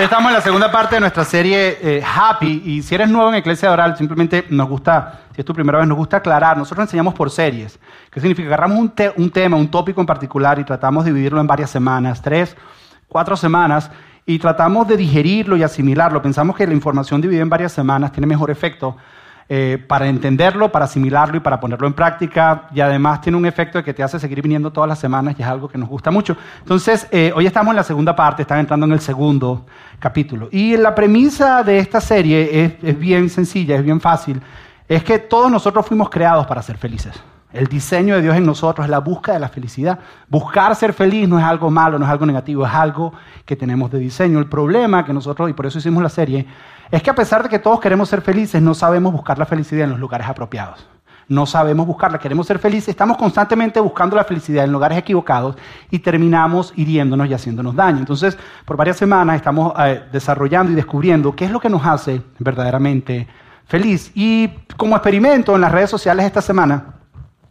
Estamos en la segunda parte de nuestra serie eh, Happy y si eres nuevo en Iglesia Oral, simplemente nos gusta, si es tu primera vez, nos gusta aclarar. Nosotros enseñamos por series. ¿Qué significa? Agarramos un, un tema, un tópico en particular y tratamos de dividirlo en varias semanas, tres, cuatro semanas, y tratamos de digerirlo y asimilarlo. Pensamos que la información dividida en varias semanas tiene mejor efecto eh, para entenderlo, para asimilarlo y para ponerlo en práctica. Y además tiene un efecto de que te hace seguir viniendo todas las semanas y es algo que nos gusta mucho. Entonces, eh, hoy estamos en la segunda parte, están entrando en el segundo capítulo. Y la premisa de esta serie es, es bien sencilla, es bien fácil. Es que todos nosotros fuimos creados para ser felices. El diseño de Dios en nosotros es la búsqueda de la felicidad. Buscar ser feliz no es algo malo, no es algo negativo, es algo que tenemos de diseño. El problema que nosotros, y por eso hicimos la serie, es que a pesar de que todos queremos ser felices, no sabemos buscar la felicidad en los lugares apropiados. No sabemos buscarla, queremos ser felices, estamos constantemente buscando la felicidad en lugares equivocados y terminamos hiriéndonos y haciéndonos daño. Entonces, por varias semanas estamos eh, desarrollando y descubriendo qué es lo que nos hace verdaderamente feliz. Y como experimento en las redes sociales esta semana,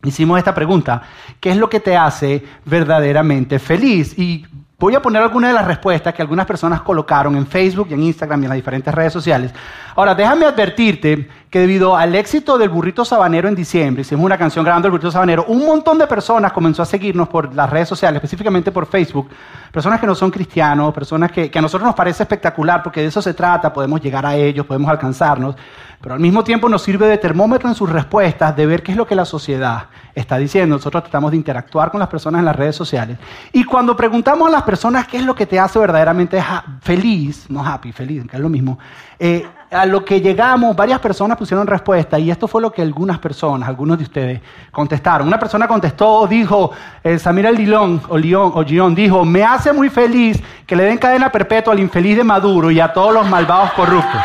hicimos esta pregunta, ¿qué es lo que te hace verdaderamente feliz? Y Voy a poner algunas de las respuestas que algunas personas colocaron en Facebook y en Instagram y en las diferentes redes sociales. Ahora, déjame advertirte que debido al éxito del burrito sabanero en diciembre, hicimos una canción grabando el burrito sabanero, un montón de personas comenzó a seguirnos por las redes sociales, específicamente por Facebook, personas que no son cristianos, personas que, a nosotros nos parece espectacular porque de eso se trata, podemos llegar a ellos, podemos alcanzarnos, pero al mismo tiempo nos sirve de termómetro en sus respuestas, de ver qué es lo que la sociedad está diciendo. Nosotros tratamos de interactuar con las personas en las redes sociales. Y cuando preguntamos a las personas qué es lo que te hace verdaderamente feliz, no happy, feliz, que es lo mismo, eh, a lo que llegamos, varias personas pusieron respuesta y esto fue lo que algunas personas, algunos de ustedes contestaron. Una persona contestó, dijo, eh, Samira Lilón, o León, o Gion, dijo, me hace muy feliz que le den cadena perpetua al infeliz de Maduro y a todos los malvados corruptos.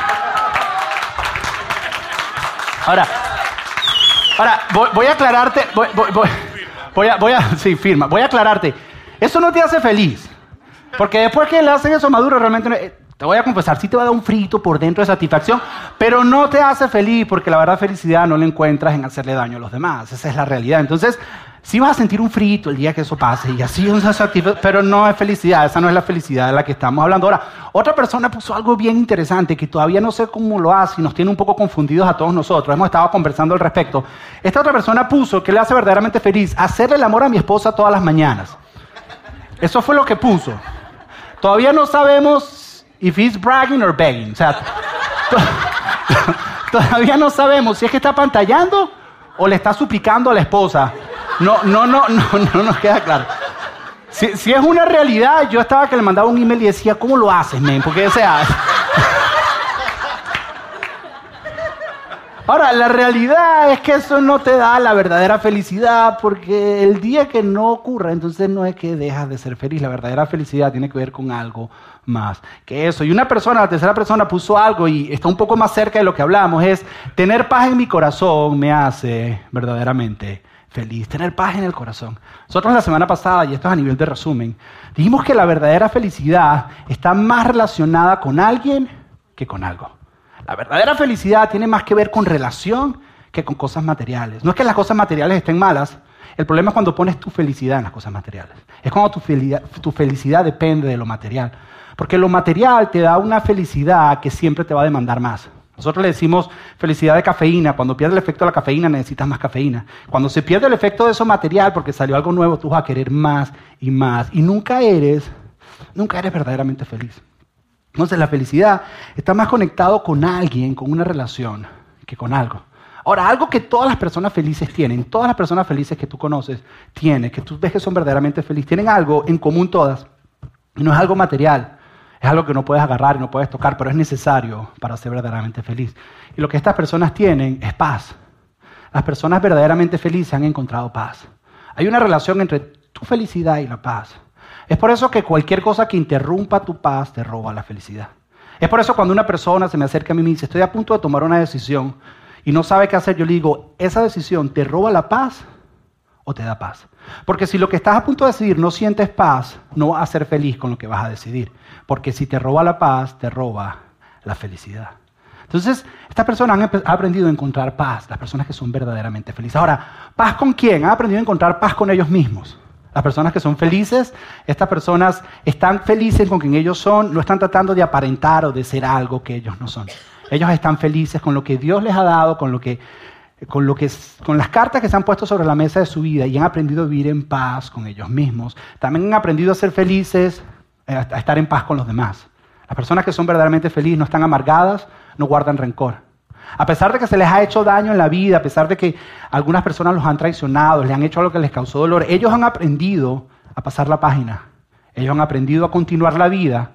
Ahora, ahora voy, a aclararte, voy, a, voy a, sí, firma, voy a aclararte. Eso no te hace feliz. Porque después que le hacen eso a Maduro, realmente, eh, te voy a confesar, sí te va a dar un frito por dentro de satisfacción, pero no te hace feliz porque la verdad felicidad no la encuentras en hacerle daño a los demás. Esa es la realidad. Entonces, sí vas a sentir un frito el día que eso pase y así un pero no es felicidad, esa no es la felicidad de la que estamos hablando. Ahora, otra persona puso algo bien interesante que todavía no sé cómo lo hace y nos tiene un poco confundidos a todos nosotros. Hemos estado conversando al respecto. Esta otra persona puso que le hace verdaderamente feliz hacerle el amor a mi esposa todas las mañanas. Eso fue lo que puso. Todavía no sabemos if he's bragging or begging. O sea, todavía no sabemos si es que está pantallando o le está suplicando a la esposa no, no, no, no, no nos queda claro. Si, es una realidad, yo estaba que le mandaba un email y decía, ¿cómo lo haces, men? Porque, o sea... Ahora, la realidad es que eso no te da la verdadera felicidad, porque el día que no ocurra, entonces no es que dejas de ser feliz. La verdadera felicidad tiene que ver con algo más que eso. Y una persona, la tercera persona, puso algo y está un poco más cerca de lo que hablamos, es tener paz en mi corazón me hace verdaderamente feliz, tener paz en el corazón. Nosotros la semana pasada, y esto es a nivel de resumen, dijimos que la verdadera felicidad está más relacionada con alguien que con algo. La verdadera felicidad tiene más que ver con relación que con cosas materiales. No es que las cosas materiales estén malas, el problema es cuando pones tu felicidad en las cosas materiales. Es cuando tu felicidad, depende de lo material. Porque lo material te da una felicidad que siempre te va a demandar más. Nosotros le decimos felicidad de cafeína. Cuando pierde el efecto de la cafeína necesitas más cafeína. Cuando se pierde el efecto de eso material porque salió algo nuevo, tú vas a querer más y más. Y nunca eres, nunca eres verdaderamente feliz. Entonces la felicidad está más conectado con alguien, con una relación, que con algo. Ahora, algo que todas las personas felices tienen, todas las personas felices que tú conoces tienen, que tú ves que son verdaderamente felices, tienen algo en común todas. Y no es algo material, es algo que no puedes agarrar y no puedes tocar, pero es necesario para ser verdaderamente feliz. Y lo que estas personas tienen es paz. Las personas verdaderamente felices han encontrado paz. Hay una relación entre tu felicidad y la paz. Es por eso que cualquier cosa que interrumpa tu paz te roba la felicidad. Es por eso cuando una persona se me acerca a mí y me dice, estoy a punto de tomar una decisión y no sabe qué hacer, yo le digo, ¿esa decisión te roba la paz o te da paz? Porque si lo que estás a punto de decidir no sientes paz, no vas a ser feliz con lo que vas a decidir. Porque si te roba la paz, te roba la felicidad. Entonces, estas personas han aprendido a encontrar paz, las personas que son verdaderamente felices. Ahora, ¿paz con quién? Han aprendido a encontrar paz con ellos mismos. Las personas que son felices, estas personas están felices con quien ellos son, no están tratando de aparentar o de ser algo que ellos no son. Ellos están felices con lo que Dios les ha dado, con, lo que, con, lo que, con las cartas que se han puesto sobre la mesa de su vida y han aprendido a vivir en paz con ellos mismos. También han aprendido a ser felices, eh, a estar en paz con los demás. Las personas que son verdaderamente felices no están amargadas, no guardan rencor. A pesar de que se les ha hecho daño en la vida, a pesar de que algunas personas los han traicionado, les han hecho algo que les causó dolor, ellos han aprendido a pasar la página. Ellos han aprendido a continuar la vida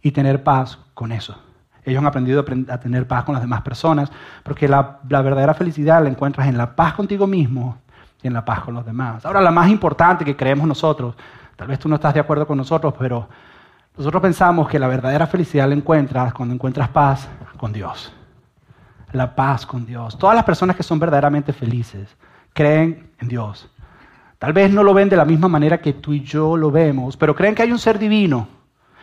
y tener paz con eso. Ellos han aprendido a tener paz con las demás personas, porque la, verdadera felicidad la encuentras en la paz contigo mismo y en la paz con los demás. Ahora, la más importante que creemos nosotros, tal vez tú no estás de acuerdo con nosotros, pero nosotros pensamos que la verdadera felicidad la encuentras cuando encuentras paz con Dios. La paz con Dios. Todas las personas que son verdaderamente felices creen en Dios. Tal vez no lo ven de la misma manera que tú y yo lo vemos, pero creen que hay un ser divino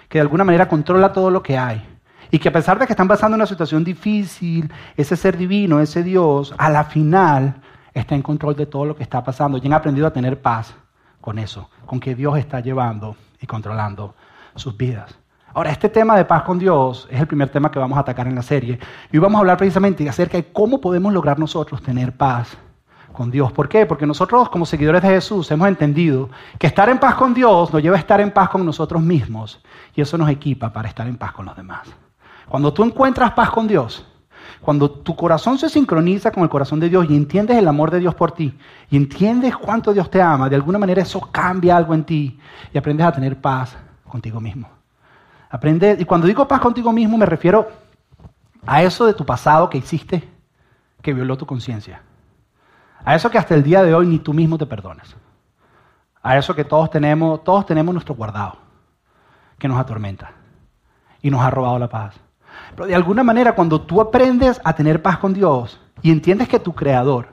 que de alguna manera controla todo lo que hay y que a pesar de que están pasando una situación difícil, ese ser divino, ese Dios, a la final está en control de todo lo que está pasando y han aprendido a tener paz con eso, con que Dios está llevando y controlando sus vidas. Ahora, este tema de paz con Dios es el primer tema que vamos a atacar en la serie. Y vamos a hablar precisamente acerca de cómo podemos lograr nosotros tener paz con Dios. ¿Por qué? Porque nosotros como seguidores de Jesús hemos entendido que estar en paz con Dios nos lleva a estar en paz con nosotros mismos y eso nos equipa para estar en paz con los demás. Cuando tú encuentras paz con Dios, cuando tu corazón se sincroniza con el corazón de Dios y entiendes el amor de Dios por ti y entiendes cuánto Dios te ama, de alguna manera eso cambia algo en ti y aprendes a tener paz contigo mismo. Aprende, y cuando digo paz contigo mismo me refiero a eso de tu pasado que hiciste que violó tu conciencia. A eso que hasta el día de hoy ni tú mismo te perdonas. A eso que todos tenemos, todos tenemos nuestro guardado, que nos atormenta y nos ha robado la paz. Pero de alguna manera, cuando tú aprendes a tener paz con Dios y entiendes que tu creador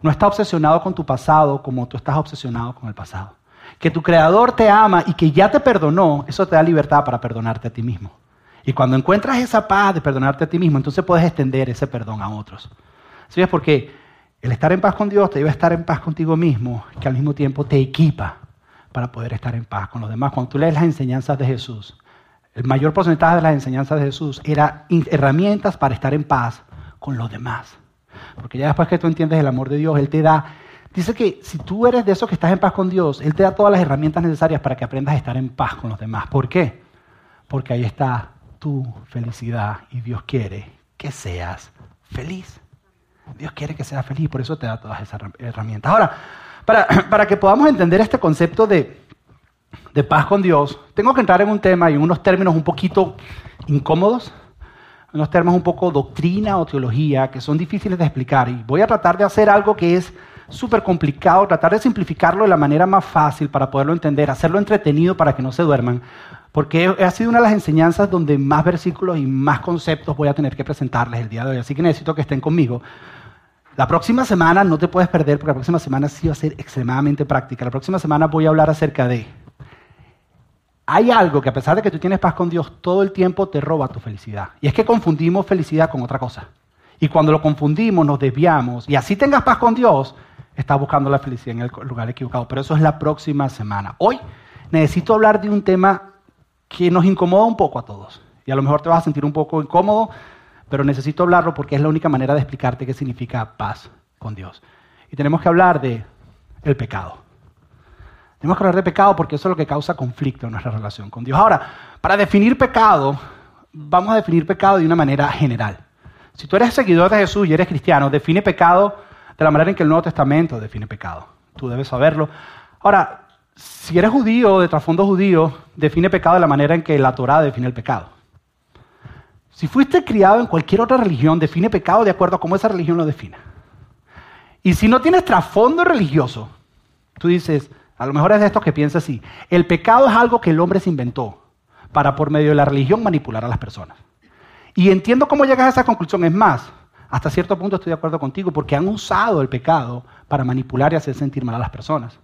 no está obsesionado con tu pasado como tú estás obsesionado con el pasado, que tu creador te ama y que ya te perdonó, eso te da libertad para perdonarte a ti mismo. Y cuando encuentras esa paz de perdonarte a ti mismo, entonces puedes extender ese perdón a otros. ¿Sí? Porque el estar en paz con Dios te lleva a estar en paz contigo mismo, que al mismo tiempo te equipa para poder estar en paz con los demás. Cuando tú lees las enseñanzas de Jesús, el mayor porcentaje de las enseñanzas de Jesús era herramientas para estar en paz con los demás. Porque ya después que tú entiendes el amor de Dios, Él te da, dice que si tú eres de esos que estás en paz con Dios, Él te da todas las herramientas necesarias para que aprendas a estar en paz con los demás. ¿Por qué? Porque ahí está tu felicidad y Dios quiere que seas feliz. Dios quiere que seas feliz, por eso te da todas esas herramientas. Ahora, para, para que podamos entender este concepto de, de paz con Dios, tengo que entrar en un tema y unos términos un poquito incómodos, unos términos un poco doctrina o teología que son difíciles de explicar. Y voy a tratar de hacer algo que es súper complicado, tratar de simplificarlo de la manera más fácil para poderlo entender, hacerlo entretenido para que no se duerman, porque ha sido una de las enseñanzas donde más versículos y más conceptos voy a tener que presentarles el día de hoy. Así que necesito que estén conmigo. La próxima semana no te puedes perder porque la próxima semana sí va a ser extremadamente práctica. La próxima semana voy a hablar acerca de hay algo que a pesar de que tú tienes paz con Dios, todo el tiempo te roba tu felicidad. Y es que confundimos felicidad con otra cosa. Y cuando lo confundimos, nos desviamos. Y así tengas paz con Dios, estás buscando la felicidad en el lugar equivocado. Pero eso es la próxima semana. Hoy necesito hablar de un tema que nos incomoda un poco a todos. Y a lo mejor te vas a sentir un poco incómodo, pero necesito hablarlo porque es la única manera de explicarte qué significa paz con Dios. Y tenemos que hablar de el pecado. Tenemos que hablar de pecado porque eso es lo que causa conflicto en nuestra relación con Dios. Ahora, para definir pecado, vamos a definir pecado de una manera general. Si tú eres seguidor de Jesús y eres cristiano, define pecado de la manera en que el Nuevo Testamento define pecado. Tú debes saberlo. Ahora, si eres judío, de trasfondo judío, define pecado de la manera en que la Torah define el pecado. Si fuiste criado en cualquier otra religión, define pecado de acuerdo a cómo esa religión lo define. Y si no tienes trasfondo religioso, tú dices, a lo mejor es de estos que piensa así. El pecado es algo que el hombre se inventó para por medio de la religión manipular a las personas. Y entiendo cómo llegas a esa conclusión. Es más, hasta cierto punto estoy de acuerdo contigo porque han usado el pecado para manipular y hacer sentir mal a las personas.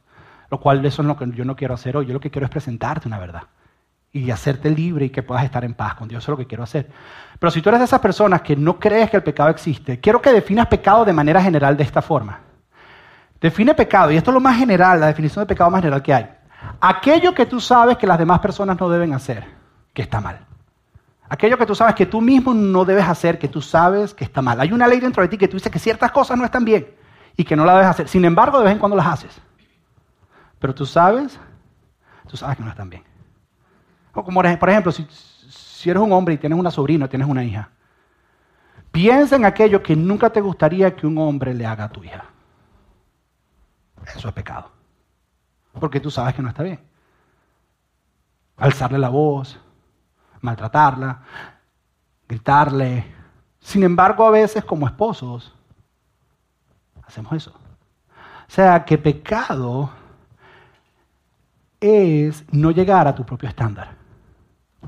Lo cual eso es lo que yo no quiero hacer hoy. Yo lo que quiero es presentarte una verdad y hacerte libre y que puedas estar en paz con Dios. Eso es lo que quiero hacer. Pero si tú eres de esas personas que no crees que el pecado existe, quiero que definas pecado de manera general de esta forma. Define pecado, y esto es lo más general, la definición de pecado más general que hay. aquello que tú sabes que las demás personas no deben hacer, que está mal. Aquello que tú sabes que tú mismo no debes hacer, que tú sabes que está mal. Hay una ley dentro de ti que tú dices que ciertas cosas no están bien y que no la debes hacer. Sin embargo, de vez en cuando las haces. Pero tú sabes, tú sabes que no están bien. O como por ejemplo, si, si eres un hombre y tienes una sobrina, tienes una hija, piensa en aquello que nunca te gustaría que un hombre le haga a tu hija. Eso es pecado. Porque tú sabes que no está bien. Alzarle la voz, maltratarla, gritarle. Sin embargo, a veces como esposos hacemos eso. O sea, que pecado es no llegar a tu propio estándar.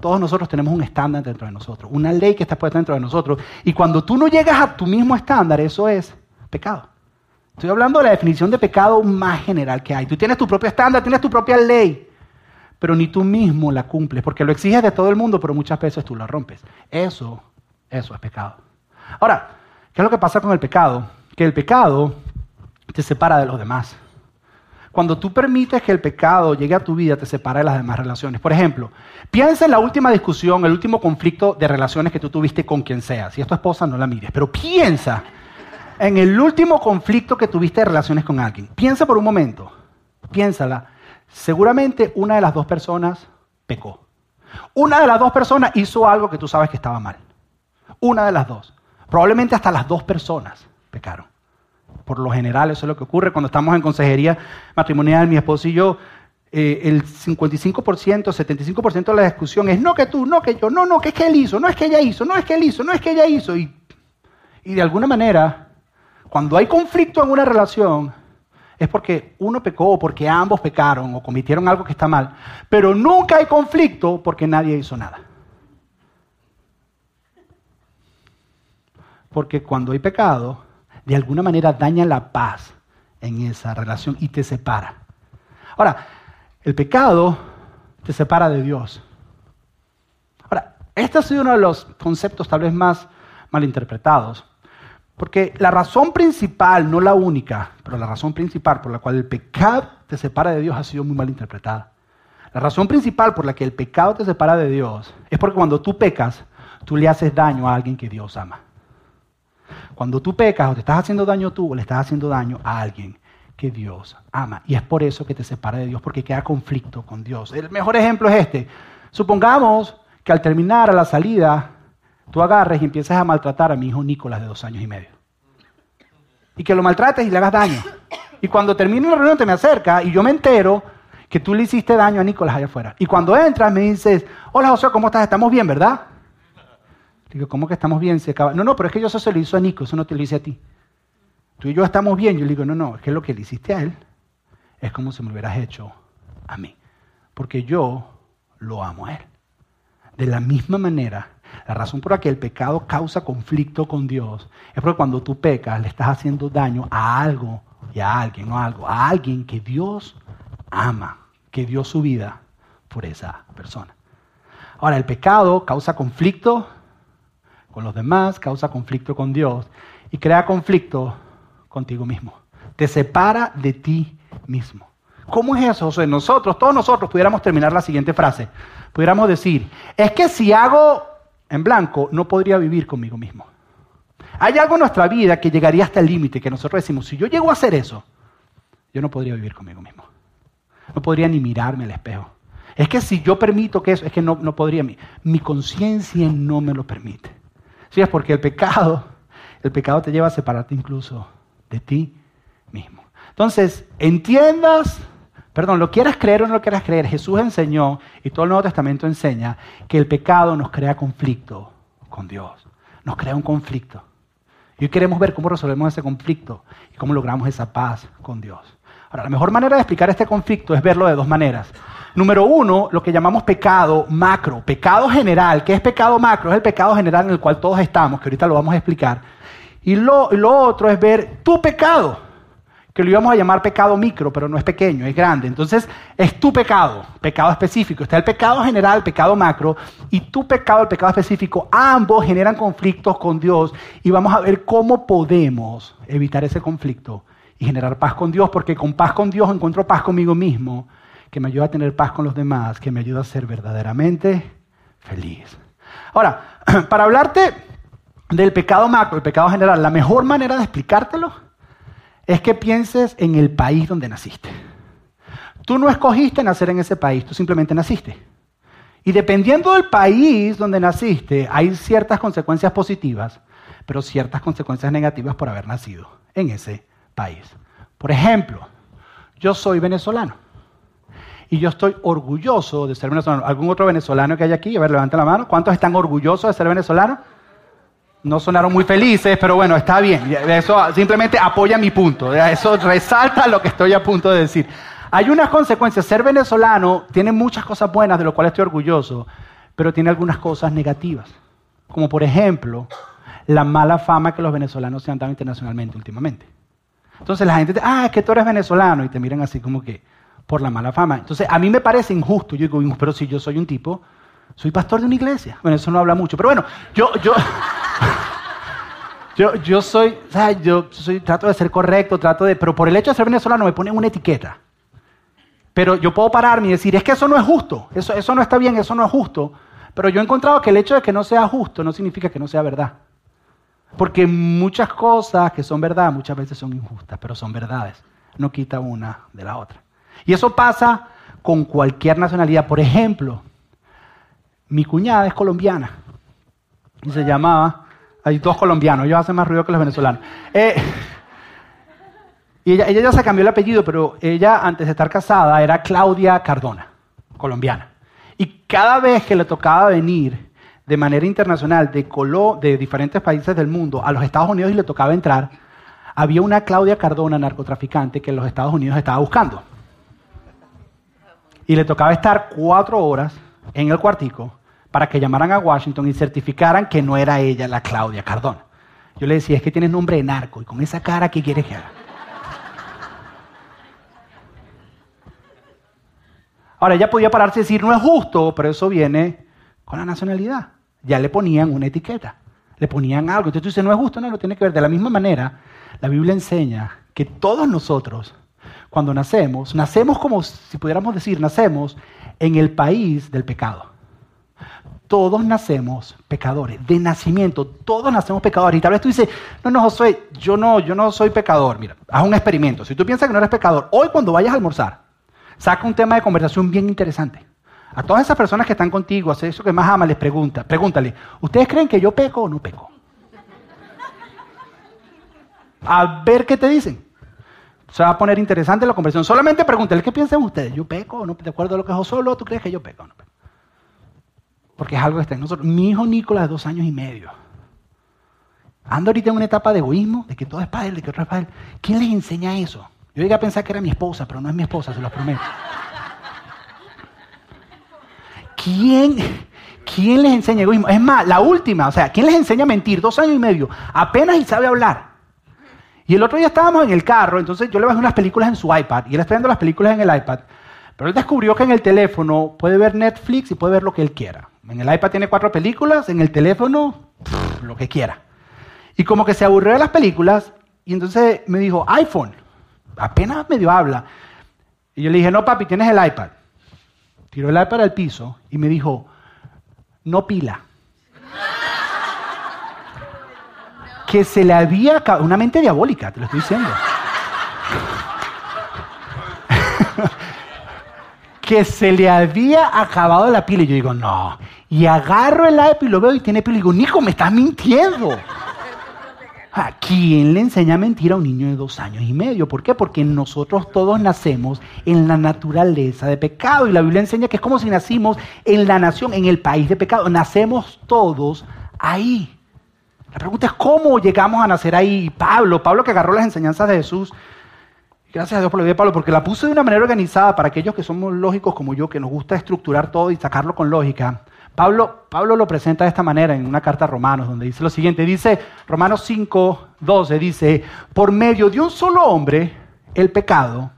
Todos nosotros tenemos un estándar dentro de nosotros, una ley que está puesta dentro de nosotros. Y cuando tú no llegas a tu mismo estándar, eso es pecado. Estoy hablando de la definición de pecado más general que hay. Tú tienes tu propio estándar, tienes tu propia ley, pero ni tú mismo la cumples, porque lo exiges de todo el mundo, pero muchas veces tú la rompes. Eso, eso es pecado. Ahora, ¿qué es lo que pasa con el pecado? Que el pecado te separa de los demás. Cuando tú permites que el pecado llegue a tu vida, te separa de las demás relaciones. Por ejemplo, piensa en la última discusión, el último conflicto de relaciones que tú tuviste con quien sea. Si es tu esposa, no la mires, pero piensa en el último conflicto que tuviste de relaciones con alguien. Piensa por un momento, piénsala. Seguramente una de las dos personas pecó. Una de las dos personas hizo algo que tú sabes que estaba mal. Una de las dos. Probablemente hasta las dos personas pecaron. Por lo general eso es lo que ocurre cuando estamos en consejería matrimonial, mi esposo y yo. Eh, el 55%, 75% de la discusión es no que tú, no que yo, no, no, que es que él hizo, no es que ella hizo, no es que él hizo, no es que ella hizo. Y, y de alguna manera cuando hay conflicto en una relación, es porque uno pecó o porque ambos pecaron o cometieron algo que está mal. Pero nunca hay conflicto porque nadie hizo nada. Porque cuando hay pecado, de alguna manera daña la paz en esa relación y te separa. Ahora, el pecado te separa de Dios. Ahora, este ha sido uno de los conceptos tal vez más malinterpretados. Porque la razón principal, no la única, pero la razón principal por la cual el pecado te separa de Dios ha sido muy mal interpretada. La razón principal por la que el pecado te separa de Dios es porque cuando tú pecas, tú le haces daño a alguien que Dios ama. Cuando tú pecas o te estás haciendo daño tú o le estás haciendo daño a alguien que Dios ama. Y es por eso que te separa de Dios, porque queda conflicto con Dios. El mejor ejemplo es este. Supongamos que al terminar a la salida tú agarres y empieces a maltratar a mi hijo Nicolás de dos años y medio. Y que lo maltrates y le hagas daño. Y cuando termine la reunión te me acerca y yo me entero que tú le hiciste daño a Nicolás allá afuera. Y cuando entras me dices, hola José, ¿cómo estás? ¿Estamos bien, verdad? Digo, ¿cómo que estamos bien? Se acaba. No, no, pero es que yo eso se lo hizo a Nico, eso no te lo hice a ti. Tú y yo estamos bien. Yo le digo, no, no, es que lo que le hiciste a él es como si me lo hubieras hecho a mí. Porque yo lo amo a él. De la misma manera la razón por la que el pecado causa conflicto con Dios es porque cuando tú pecas le estás haciendo daño a algo y a alguien, no a algo, a alguien que Dios ama, que dio su vida por esa persona. Ahora, el pecado causa conflicto con los demás, causa conflicto con Dios y crea conflicto contigo mismo. Te separa de ti mismo. ¿Cómo es eso? O sea, nosotros, todos nosotros pudiéramos terminar la siguiente frase. Pudiéramos decir, es que si hago en blanco, no podría vivir conmigo mismo. Hay algo en nuestra vida que llegaría hasta el límite, que nosotros decimos, si yo llego a hacer eso, yo no podría vivir conmigo mismo. No podría ni mirarme al espejo. Es que si yo permito que eso, es que no, no podría. Mi, mi conciencia no me lo permite. Sí, es porque el pecado, el pecado te lleva a separarte incluso de ti mismo. Entonces, entiendas Perdón, lo quieras creer o no lo quieras creer, Jesús enseñó, y todo el Nuevo Testamento enseña, que el pecado nos crea conflicto con Dios. Nos crea un conflicto. Y hoy queremos ver cómo resolvemos ese conflicto y cómo logramos esa paz con Dios. Ahora, la mejor manera de explicar este conflicto es verlo de dos maneras. Número uno, lo que llamamos pecado macro, pecado general. ¿Qué es pecado macro? Es el pecado general en el cual todos estamos, que ahorita lo vamos a explicar. Y lo, lo otro es ver tu pecado que lo íbamos a llamar pecado micro, pero no es pequeño, es grande. Entonces, es tu pecado, pecado específico. Está el pecado general, pecado macro, y tu pecado, el pecado específico. Ambos generan conflictos con Dios y vamos a ver cómo podemos evitar ese conflicto y generar paz con Dios, porque con paz con Dios encuentro paz conmigo mismo, que me ayuda a tener paz con los demás, que me ayuda a ser verdaderamente feliz. Ahora, para hablarte del pecado macro, el pecado general, la mejor manera de explicártelo es que pienses en el país donde naciste. Tú no escogiste nacer en ese país, tú simplemente naciste. Y dependiendo del país donde naciste, hay ciertas consecuencias positivas, pero ciertas consecuencias negativas por haber nacido en ese país. Por ejemplo, yo soy venezolano y yo estoy orgulloso de ser venezolano. ¿Algún otro venezolano que hay aquí? A ver, levante la mano. ¿Cuántos están orgullosos de ser venezolanos? No sonaron muy felices, pero bueno, está bien. Eso simplemente apoya mi punto. Eso resalta lo que estoy a punto de decir. Hay unas consecuencias. Ser venezolano tiene muchas cosas buenas de lo cual estoy orgulloso, pero tiene algunas cosas negativas. Como por ejemplo, la mala fama que los venezolanos se han dado internacionalmente últimamente. Entonces la gente dice, ah, es que tú eres venezolano, y te miran así como que por la mala fama. Entonces a mí me parece injusto. Yo digo, pero si yo soy un tipo, soy pastor de una iglesia. Bueno, eso no habla mucho, pero bueno, yo, yo, yo, yo soy, yo soy, trato de ser correcto, trato de, pero por el hecho de ser venezolano me ponen una etiqueta. Pero yo puedo pararme y decir, es que eso no es justo, eso, eso no está bien, eso no es justo. Pero yo he encontrado que el hecho de que no sea justo no significa que no sea verdad. Porque muchas cosas que son verdad muchas veces son injustas, pero son verdades. No quita una de la otra. Y eso pasa con cualquier nacionalidad. Por ejemplo, mi cuñada es colombiana y se llamaba, hay dos colombianos, ellos hacen más ruido que los venezolanos. Eh, y ella, ella ya se cambió el apellido, pero ella antes de estar casada era Claudia Cardona, colombiana. Y cada vez que le tocaba venir de manera internacional de, de diferentes países del mundo a los Estados Unidos y le tocaba entrar, había una Claudia Cardona, narcotraficante, que los Estados Unidos estaba buscando. Y le tocaba estar cuatro horas en el cuartico para que llamaran a Washington y certificaran que no era ella la Claudia Cardona. Yo le decía, es que tienes nombre de narco y con esa cara, ¿qué quieres que haga? Ahora, ella podía pararse y decir, no es justo, pero eso viene con la nacionalidad ya le ponían una etiqueta, le ponían algo. Entonces tú dices, no es justo, no, no tiene que ver. De la misma manera, la Biblia enseña que todos nosotros, cuando nacemos, nacemos como si pudiéramos decir, nacemos en el país del pecado. Todos nacemos pecadores, de nacimiento, todos nacemos pecadores. Y tal vez tú dices, no, no, Josué, yo no, yo no soy pecador. Mira, haz un experimento. Si tú piensas que no eres pecador, hoy cuando vayas a almorzar, saca un tema de conversación bien interesante. A todas esas personas que están contigo, a eso que más ama, les pregunta, pregúntale, ¿ustedes creen que yo peco o no peco? A ver qué te dicen. Se va a poner interesante la conversación. Solamente pregúntale, ¿qué piensan ustedes? ¿Yo peco o no? ¿De acuerdo a lo que es solo tú crees que yo peco o no peco? Porque es algo que está en nosotros. Mi hijo Nicolás, de dos años y medio, anda ahorita en una etapa de egoísmo, de que todo es para él, de que otro es para él. ¿Quién les enseña eso? Yo llegué a pensar que era mi esposa, pero no es mi esposa, se lo prometo. ¿quién, ¿quién les enseña egoísmo? Es más, la última, o sea, ¿quién les enseña a mentir? Dos años y medio, apenas y sabe hablar. Y el otro día estábamos en el carro, entonces yo le bajé unas películas en su iPad y él está viendo las películas en el iPad. Pero él descubrió que en el teléfono puede ver Netflix y puede ver lo que él quiera. En el iPad tiene cuatro películas, en el teléfono lo que quiera. Y como que se aburrió de las películas y entonces me dijo, iPhone, apenas medio habla. Y yo le dije, no papi, tienes el iPad tiró el iPad al piso y me dijo, no pila. Que se le había una mente diabólica, te lo estoy diciendo. que se le había acabado la pila. Y yo digo, no. Y agarro el iPad y lo veo y tiene pila. Y digo, Nico, me estás mintiendo. ¿A quién le enseña a mentir a un niño de dos años y medio? ¿Por qué? Porque nosotros todos nacemos en la naturaleza de pecado. Y la Biblia enseña que es como si nacimos en la nación, en el país de pecado. Nacemos todos ahí. La pregunta es cómo llegamos a nacer ahí. Pablo, Pablo que agarró las enseñanzas de Jesús. Gracias a Dios por lo de Pablo, porque la puso de una manera organizada para aquellos que somos lógicos como yo, que nos gusta estructurar todo y sacarlo con lógica. Pablo, lo presenta de esta manera en una carta a Romanos, donde dice lo siguiente, dice Romanos 5, 12, dice, por medio de un solo hombre, el pecado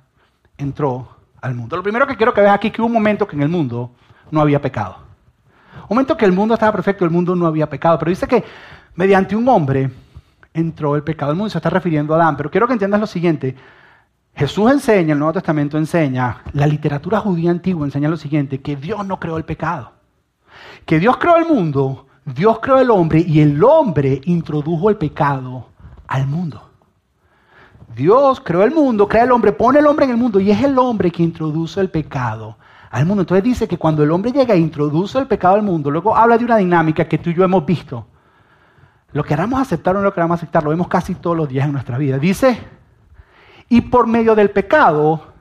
entró al mundo. Lo primero que quiero que veas aquí es que hubo un momento que en el mundo no había pecado. Un momento que el mundo estaba perfecto, el mundo no había pecado, pero dice que mediante un hombre entró el pecado. El mundo se está refiriendo a Adán, pero quiero que entiendas lo siguiente. Jesús enseña, el Nuevo Testamento enseña, la literatura judía antigua enseña lo siguiente, que Dios no creó el pecado. Que Dios creó el mundo, Dios creó el hombre y el hombre introdujo el pecado al mundo. Dios creó el mundo, crea el hombre, pone el hombre en el mundo y es el hombre que introduce el pecado al mundo. Entonces dice que cuando el hombre llega e introduce el pecado al mundo, luego habla de una dinámica que tú y yo hemos visto. Lo queramos aceptar o no lo queramos aceptar, lo vemos casi todos los días en nuestra vida. Dice, y por medio del pecado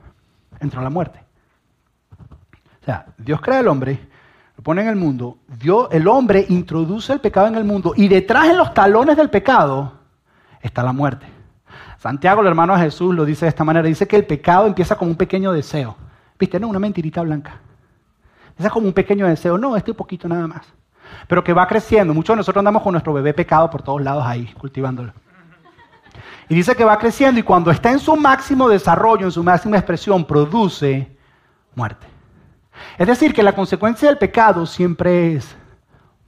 entró la muerte. O sea, Dios crea el hombre, pone en el mundo, Dios, el hombre introduce el pecado en el mundo y detrás en los talones del pecado está la muerte. Santiago, el hermano de Jesús, lo dice de esta manera. Dice que el pecado empieza como un pequeño deseo. ¿Viste? No, una mentirita blanca. Empieza como un pequeño deseo. No, este poquito nada más. Pero que va creciendo. Muchos de nosotros andamos con nuestro bebé pecado por todos lados ahí, cultivándolo. Y dice que va creciendo y cuando está en su máximo desarrollo, en su máxima expresión, produce muerte. Es decir, que la consecuencia del pecado siempre es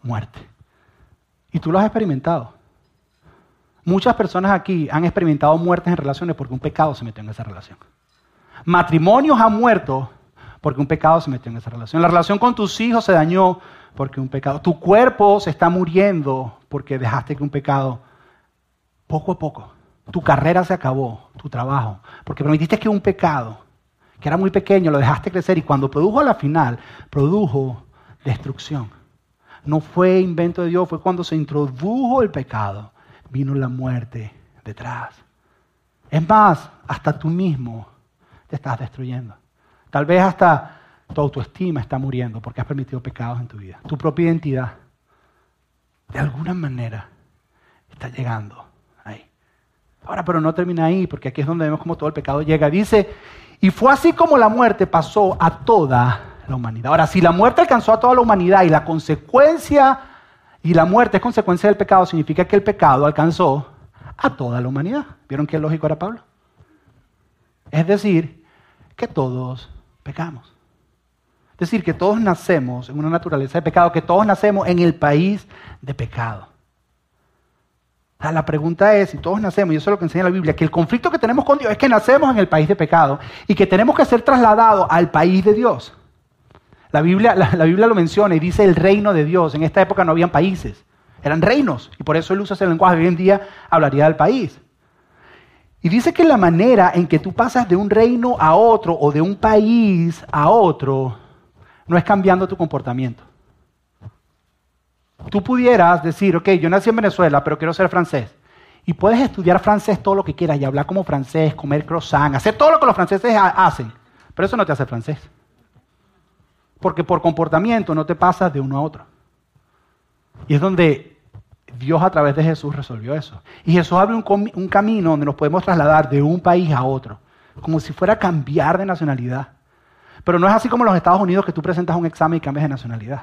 muerte. Y tú lo has experimentado. Muchas personas aquí han experimentado muertes en relaciones porque un pecado se metió en esa relación. Matrimonios han muerto porque un pecado se metió en esa relación. La relación con tus hijos se dañó porque un pecado. Tu cuerpo se está muriendo porque dejaste que un pecado, poco a poco, tu carrera se acabó, tu trabajo, porque permitiste que un pecado, que era muy pequeño, lo dejaste crecer y cuando produjo la final, produjo destrucción. No fue invento de Dios, fue cuando se introdujo el pecado vino la muerte detrás. Es más, hasta tú mismo te estás destruyendo. Tal vez hasta tu autoestima está muriendo porque has permitido pecados en tu vida. Tu propia identidad, de alguna manera, está llegando ahí. Ahora, pero no termina ahí, porque aquí es donde vemos cómo todo el pecado llega. Dice, y fue así como la muerte pasó a toda la humanidad. Ahora, si la muerte alcanzó a toda la humanidad y la consecuencia y la muerte es consecuencia del pecado, significa que el pecado alcanzó a toda la humanidad. ¿Vieron qué lógico era Pablo? Es decir, que todos pecamos. Es decir, que todos nacemos en una naturaleza de pecado, que todos nacemos en el país de pecado. La pregunta es, si todos nacemos, y eso es lo que enseña la Biblia, que el conflicto que tenemos con Dios es que nacemos en el país de pecado y que tenemos que ser trasladados al país de Dios. La Biblia, la, Biblia lo menciona y dice el reino de Dios. En esta época no habían países, eran reinos. Y por eso él usa ese lenguaje. Hoy en día hablaría del país. Y dice que la manera en que tú pasas de un reino a otro o de un país a otro no es cambiando tu comportamiento. Tú pudieras decir, ok, yo nací en Venezuela, pero quiero ser francés. Y puedes estudiar francés todo lo que quieras y hablar como francés, comer croissant, hacer todo lo que los franceses hacen. Pero eso no te hace francés. Porque por comportamiento no te pasas de uno a otro. Y es donde Dios a través de Jesús resolvió eso. Y Jesús abre un, camino donde nos podemos trasladar de un país a otro, como si fuera cambiar de nacionalidad. Pero no es así como en los Estados Unidos que tú presentas un examen y cambias de nacionalidad.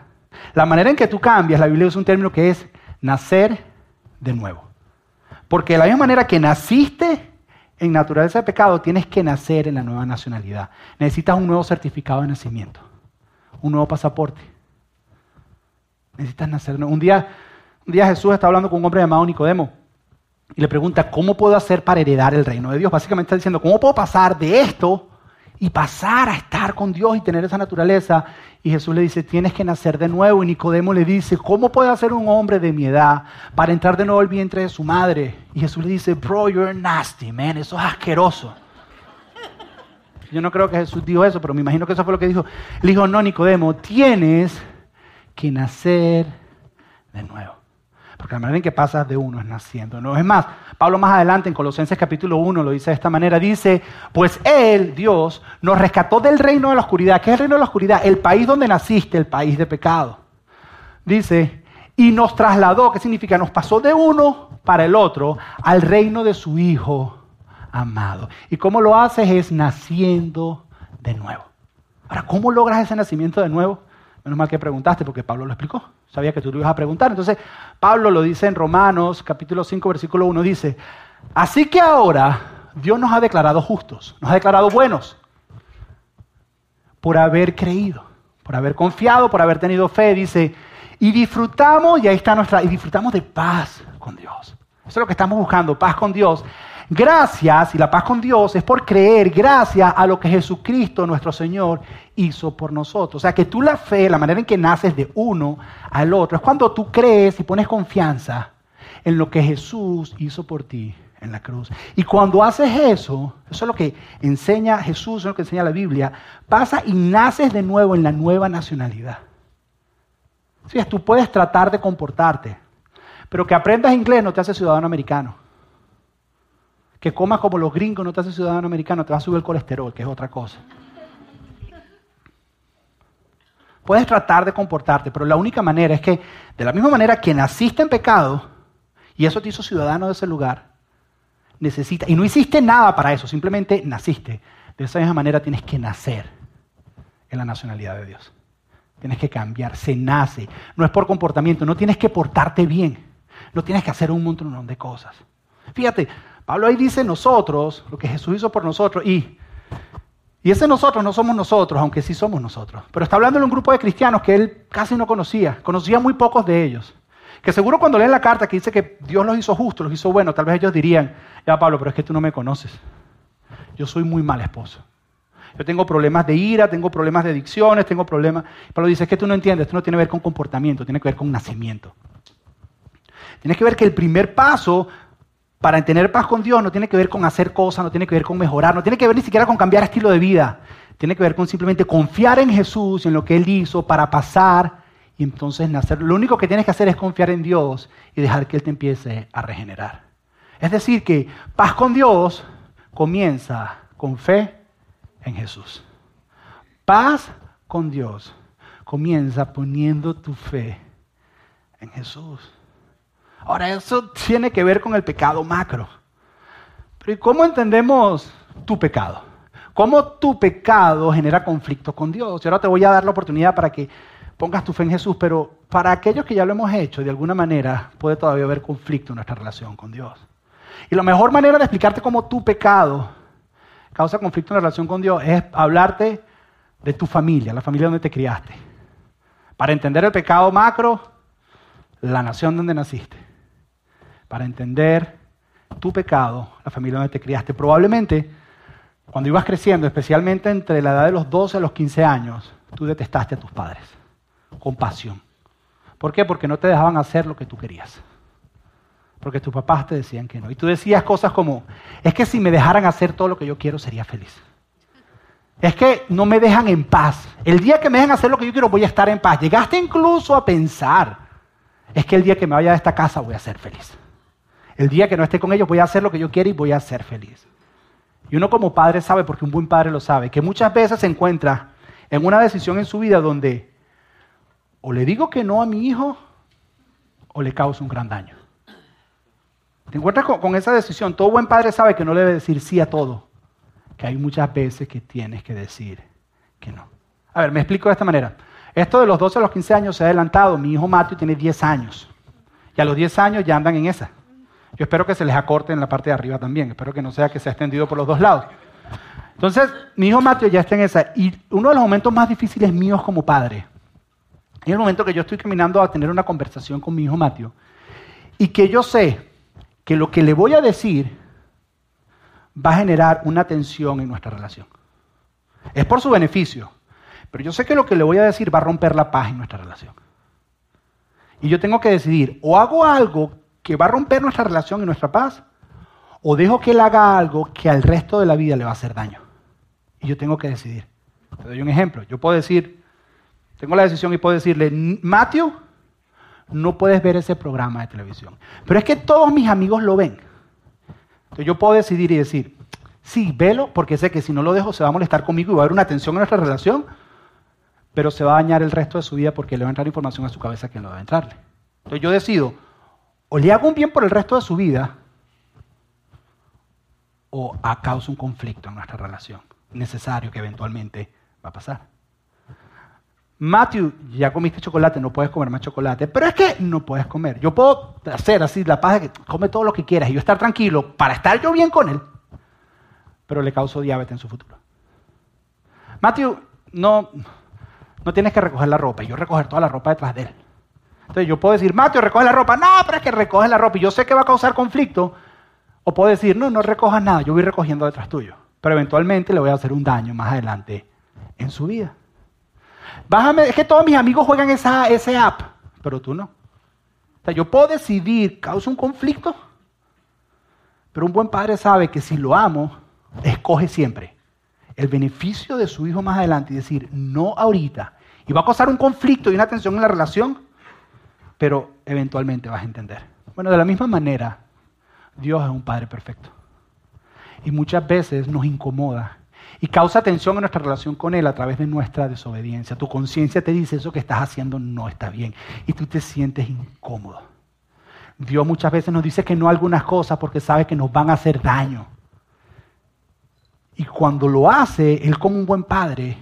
La manera en que tú cambias, la Biblia usa un término que es nacer de nuevo. Porque de la misma manera que naciste en naturaleza de pecado, tienes que nacer en la nueva nacionalidad. Necesitas un nuevo certificado de nacimiento un nuevo pasaporte. Necesitas nacer. Un día, un día Jesús está hablando con un hombre llamado Nicodemo y le pregunta, ¿cómo puedo hacer para heredar el reino de Dios? Básicamente está diciendo, ¿cómo puedo pasar de esto y pasar a estar con Dios y tener esa naturaleza? Y Jesús le dice, tienes que nacer de nuevo. Y Nicodemo le dice, ¿cómo puede hacer un hombre de mi edad para entrar de nuevo al vientre de su madre? Y Jesús le dice, bro, you're nasty, man, eso es asqueroso. Yo no creo que Jesús dijo eso, pero me imagino que eso fue lo que dijo. Le dijo, no, Nicodemo, tienes que nacer de nuevo. Porque la manera en que pasas de uno es naciendo. No es más, Pablo más adelante en Colosenses capítulo 1 lo dice de esta manera. Dice, pues Él, Dios, nos rescató del reino de la oscuridad. ¿Qué es el reino de la oscuridad? El país donde naciste, el país de pecado. Dice, y nos trasladó, ¿qué significa? Nos pasó de uno para el otro al reino de su Hijo amado. ¿Y cómo lo haces? Es naciendo de nuevo. Ahora, ¿cómo logras ese nacimiento de nuevo? Menos mal que preguntaste porque Pablo lo explicó. Sabía que tú lo ibas a preguntar. Entonces, Pablo lo dice en Romanos capítulo 5, versículo 1. Dice, así que ahora Dios nos ha declarado justos, nos ha declarado buenos por haber creído, por haber confiado, por haber tenido fe. Dice, y disfrutamos, y ahí está nuestra, y disfrutamos de paz con Dios. Eso es lo que estamos buscando, paz con Dios Gracias, y la paz con Dios es por creer gracias a lo que Jesucristo, nuestro Señor, hizo por nosotros. O sea, que tú la fe, la manera en que naces de uno al otro, es cuando tú crees y pones confianza en lo que Jesús hizo por ti en la cruz. Y cuando haces eso, eso es lo que enseña Jesús, eso es lo que enseña la Biblia, pasa y naces de nuevo en la nueva nacionalidad. Sí, tú puedes tratar de comportarte, pero que aprendas inglés no te hace ciudadano americano. Que comas como los gringos no te hace ciudadano americano, te va a subir el colesterol, que es otra cosa. Puedes tratar de comportarte, pero la única manera es que, de la misma manera que naciste en pecado, y eso te hizo ciudadano de ese lugar, necesita, y no hiciste nada para eso, simplemente naciste. De esa misma manera tienes que nacer en la nacionalidad de Dios. Tienes que cambiar, se nace. No es por comportamiento, no tienes que portarte bien. No tienes que hacer un montón de cosas. Fíjate, Pablo ahí dice nosotros, lo que Jesús hizo por nosotros, y, y ese nosotros no somos nosotros, aunque sí somos nosotros. Pero está hablando de un grupo de cristianos que él casi no conocía, conocía muy pocos de ellos. Que seguro cuando leen la carta que dice que Dios los hizo justos, los hizo buenos, tal vez ellos dirían, ya Pablo, pero es que tú no me conoces. Yo soy muy mal esposo. Yo tengo problemas de ira, tengo problemas de adicciones, tengo problemas. Pablo dice, es que tú no entiendes, esto no tiene que ver con comportamiento, tiene que ver con nacimiento. Tienes que ver que el primer paso para tener paz con Dios no tiene que ver con hacer cosas, no tiene que ver con mejorar, no tiene que ver ni siquiera con cambiar estilo de vida. Tiene que ver con simplemente confiar en Jesús, en lo que Él hizo para pasar y entonces nacer. Lo único que tienes que hacer es confiar en Dios y dejar que Él te empiece a regenerar. Es decir, que paz con Dios comienza con fe en Jesús. Paz con Dios comienza poniendo tu fe en Jesús. Ahora, eso tiene que ver con el pecado macro. Pero ¿y cómo entendemos tu pecado? ¿Cómo tu pecado genera conflicto con Dios? Y ahora te voy a dar la oportunidad para que pongas tu fe en Jesús, pero para aquellos que ya lo hemos hecho, de alguna manera puede todavía haber conflicto en nuestra relación con Dios. Y la mejor manera de explicarte cómo tu pecado causa conflicto en la relación con Dios es hablarte de tu familia, la familia donde te criaste. Para entender el pecado macro, la nación donde naciste. Para entender tu pecado, la familia donde te criaste. Probablemente, cuando ibas creciendo, especialmente entre la edad de los 12 a los 15 años, tú detestaste a tus padres con pasión. ¿Por qué? Porque no te dejaban hacer lo que tú querías. Porque tus papás te decían que no. Y tú decías cosas como, es que si me dejaran hacer todo lo que yo quiero sería feliz. Es que no me dejan en paz. El día que me dejan hacer lo que yo quiero voy a estar en paz. Llegaste incluso a pensar, es que el día que me vaya de esta casa voy a ser feliz. El día que no esté con ellos voy a hacer lo que yo quiero y voy a ser feliz. Y uno como padre sabe, porque un buen padre lo sabe, que muchas veces se encuentra en una decisión en su vida donde o le digo que no a mi hijo o le causo un gran daño. Te encuentras con, esa decisión. Todo buen padre sabe que no le debe decir sí a todo. Que hay muchas veces que tienes que decir que no. A ver, me explico de esta manera. Esto de los 12 a los 15 años se ha adelantado. Mi hijo Matthew tiene 10 años. Y a los 10 años ya andan en esa. Yo espero que se les acorte en la parte de arriba también. Espero que no sea que se ha extendido por los dos lados. Entonces, mi hijo Matthew ya está en esa. Y uno de los momentos más difíciles míos como padre en el momento que yo estoy caminando a tener una conversación con mi hijo Mateo y que yo sé que lo que le voy a decir va a generar una tensión en nuestra relación. Es por su beneficio, pero yo sé que lo que le voy a decir va a romper la paz en nuestra relación. Y yo tengo que decidir, o hago algo que va a romper nuestra relación y nuestra paz, o dejo que él haga algo que al resto de la vida le va a hacer daño. Y yo tengo que decidir. Te doy un ejemplo. Yo puedo decir, tengo la decisión y puedo decirle, Matthew, no puedes ver ese programa de televisión. Pero es que todos mis amigos lo ven. Entonces yo puedo decidir y decir, sí, velo, porque sé que si no lo dejo se va a molestar conmigo y va a haber una tensión en nuestra relación, pero se va a dañar el resto de su vida porque le va a entrar información a su cabeza que no debe entrarle. Entonces yo decido, o le hago un bien por el resto de su vida, o a causa un conflicto en nuestra relación, necesario que eventualmente va a pasar. Matthew, ya comiste chocolate, no puedes comer más chocolate. Pero es que no puedes comer. Yo puedo hacer así la paz de que come todo lo que quieras y yo estar tranquilo para estar yo bien con él. Pero le causo diabetes en su futuro. Matthew, no, no tienes que recoger la ropa. Yo recoger toda la ropa detrás de él. Entonces yo puedo decir, Matthew, recoge la ropa. No, pero es que recoge la ropa. Y yo sé que va a causar conflicto. O puedo decir, no, no recojas nada, yo voy recogiendo detrás tuyo. Pero eventualmente le voy a hacer un daño más adelante en su vida. Bájame, es que todos mis amigos juegan esa, ese app, pero tú no. O sea, yo puedo decidir, causa un conflicto, pero un buen padre sabe que si lo amo, escoge siempre el beneficio de su hijo más adelante y decir, no ahorita. Y va a causar un conflicto y una tensión en la relación, pero eventualmente vas a entender. Bueno, de la misma manera, Dios es un Padre perfecto. Y muchas veces nos incomoda y causa tensión en nuestra relación con Él a través de nuestra desobediencia. Tu conciencia te dice eso que estás haciendo no está bien y tú te sientes incómodo. Dios muchas veces nos dice que no algunas cosas porque sabe que nos van a hacer daño. Y cuando lo hace, Él como un buen padre,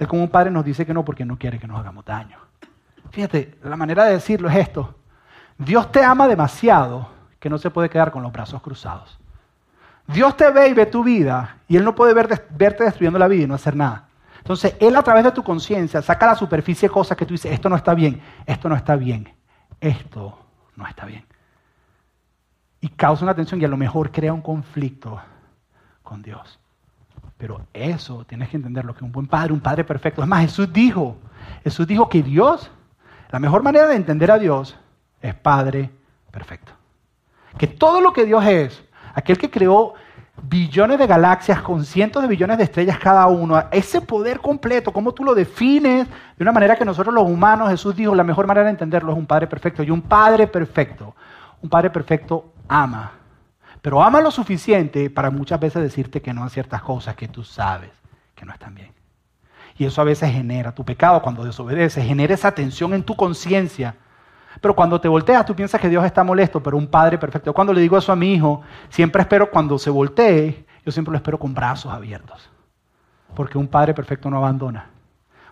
Él como un padre nos dice que no porque no quiere que nos hagamos daño. Fíjate, la manera de decirlo es esto. Dios te ama demasiado que no se puede quedar con los brazos cruzados. Dios te ve y ve tu vida y Él no puede verte destruyendo la vida y no hacer nada. Entonces, Él a través de tu conciencia saca a la superficie cosas que tú dices, esto no está bien, esto no está bien, esto no está bien. Y causa una tensión y a lo mejor crea un conflicto con Dios. Pero eso tienes que entender lo que un buen padre, un padre perfecto. Es más, Jesús dijo, Jesús dijo que Dios, la mejor manera de entender a Dios es Padre perfecto. Que todo lo que Dios es, aquel que creó billones de galaxias con cientos de billones de estrellas cada uno, ese poder completo, ¿cómo tú lo defines de una manera que nosotros los humanos, Jesús dijo, la mejor manera de entenderlo es un Padre perfecto. Y un Padre perfecto, un Padre perfecto ama, pero ama lo suficiente para muchas veces decirte que no a ciertas cosas que tú sabes que no están bien. Y eso a veces genera tu pecado cuando desobedeces, genera esa tensión en tu conciencia pero cuando te volteas, tú piensas que Dios está molesto, pero un padre perfecto. Cuando le digo eso a mi hijo, siempre espero cuando se voltee, yo siempre lo espero con brazos abiertos. Porque un padre perfecto no abandona.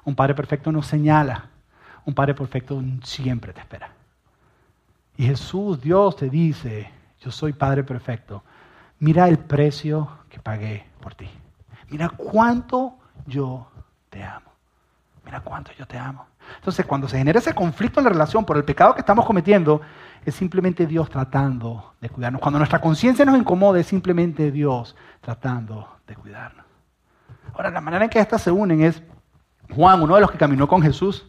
Un padre perfecto no señala. Un padre perfecto siempre te espera. Y Jesús, Dios te dice, yo soy padre perfecto. Mira el precio que pagué por ti. Mira cuánto yo te amo. Mira cuánto yo te amo. Entonces, cuando se genera ese conflicto en la relación por el pecado que estamos cometiendo, es simplemente Dios tratando de cuidarnos. Cuando nuestra conciencia nos incomoda, es simplemente Dios tratando de cuidarnos. Ahora, la manera en que estas se unen es Juan, uno de los que caminó con Jesús.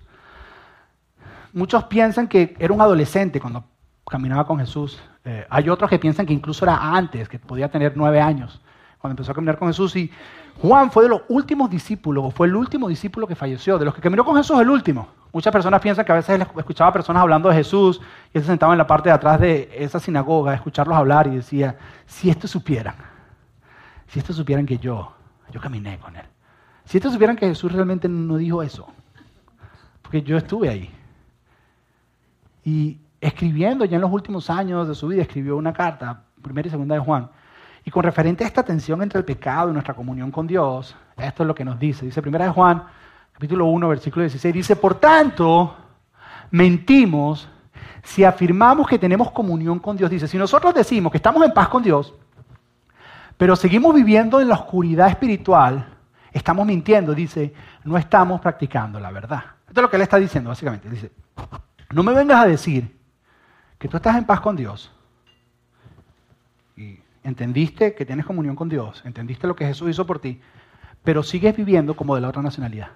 Muchos piensan que era un adolescente cuando caminaba con Jesús. Eh, hay otros que piensan que incluso era antes, que podía tener nueve años cuando empezó a caminar con Jesús. Y Juan fue de los últimos discípulos, o fue el último discípulo que falleció. De los que caminó con Jesús, el último. Muchas personas piensan que a veces escuchaba personas hablando de Jesús y él se sentaba en la parte de atrás de esa sinagoga escucharlos hablar y decía, si esto supieran, si esto supieran que yo, yo caminé con él. Si esto supieran que Jesús realmente no dijo eso, porque yo estuve ahí. Y escribiendo ya en los últimos años de su vida, escribió una carta, primera y segunda de Juan, y con referente a esta tensión entre el pecado y nuestra comunión con Dios, esto es lo que nos dice. Dice primera de Juan, capítulo 1, versículo 16, dice, por tanto, mentimos si afirmamos que tenemos comunión con Dios. Dice, si nosotros decimos que estamos en paz con Dios, pero seguimos viviendo en la oscuridad espiritual, estamos mintiendo, dice, no estamos practicando la verdad. Esto es lo que él está diciendo, básicamente. Dice, no me vengas a decir que tú estás en paz con Dios entendiste que tienes comunión con Dios, entendiste lo que Jesús hizo por ti, pero sigues viviendo como de la otra nacionalidad.